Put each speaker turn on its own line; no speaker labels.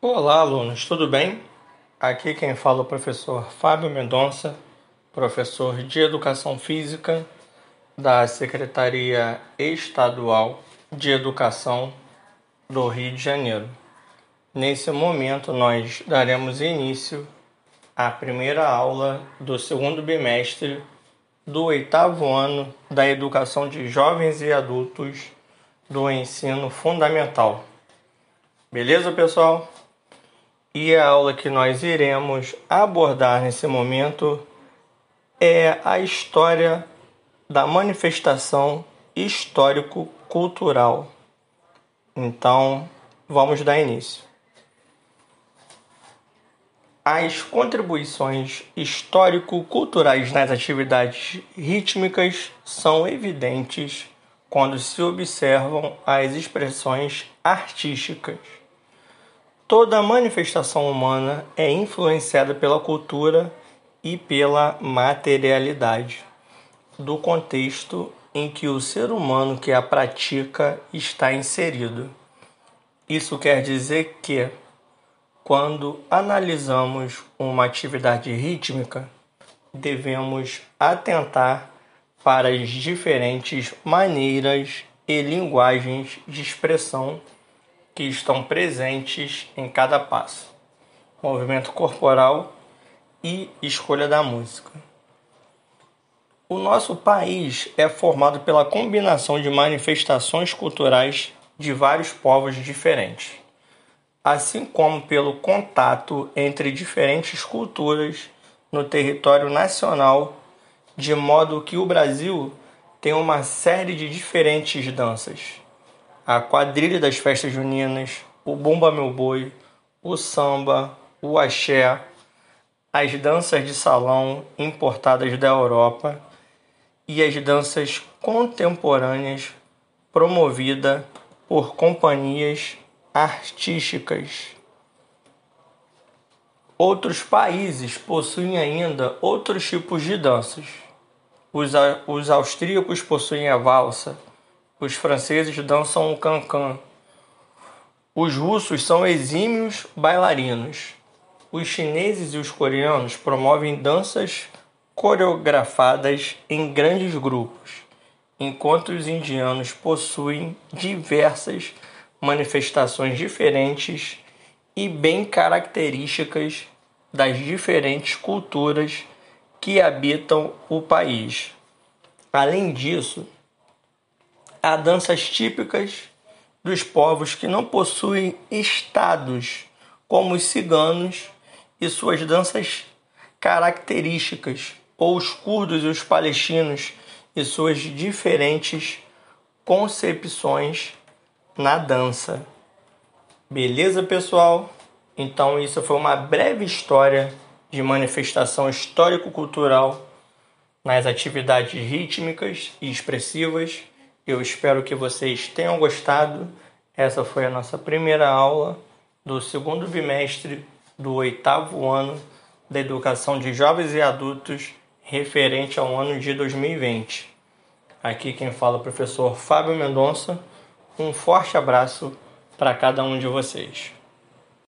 Olá, alunos, tudo bem? Aqui quem fala é o professor Fábio Mendonça, professor de Educação Física da Secretaria Estadual de Educação do Rio de Janeiro. Nesse momento, nós daremos início à primeira aula do segundo bimestre do oitavo ano da Educação de Jovens e Adultos do Ensino Fundamental. Beleza, pessoal? E a aula que nós iremos abordar nesse momento é a história da manifestação histórico-cultural. Então, vamos dar início. As contribuições histórico-culturais nas atividades rítmicas são evidentes quando se observam as expressões artísticas Toda manifestação humana é influenciada pela cultura e pela materialidade do contexto em que o ser humano que a pratica está inserido. Isso quer dizer que, quando analisamos uma atividade rítmica, devemos atentar para as diferentes maneiras e linguagens de expressão que estão presentes em cada passo, movimento corporal e escolha da música. O nosso país é formado pela combinação de manifestações culturais de vários povos diferentes, assim como pelo contato entre diferentes culturas no território nacional, de modo que o Brasil tem uma série de diferentes danças a quadrilha das festas juninas, o Bumba Meu Boi, o samba, o axé, as danças de salão importadas da Europa e as danças contemporâneas promovidas por companhias artísticas. Outros países possuem ainda outros tipos de danças. Os austríacos possuem a valsa, os franceses dançam o cancan. Os russos são exímios bailarinos. Os chineses e os coreanos promovem danças coreografadas em grandes grupos, enquanto os indianos possuem diversas manifestações diferentes e bem características das diferentes culturas que habitam o país. Além disso, há danças típicas dos povos que não possuem estados, como os ciganos e suas danças características, ou os curdos e os palestinos e suas diferentes concepções na dança. Beleza, pessoal? Então, isso foi uma breve história de manifestação histórico-cultural nas atividades rítmicas e expressivas eu espero que vocês tenham gostado. Essa foi a nossa primeira aula do segundo bimestre do oitavo ano da educação de jovens e adultos referente ao ano de 2020. Aqui quem fala é o professor Fábio Mendonça. Um forte abraço para cada um de vocês.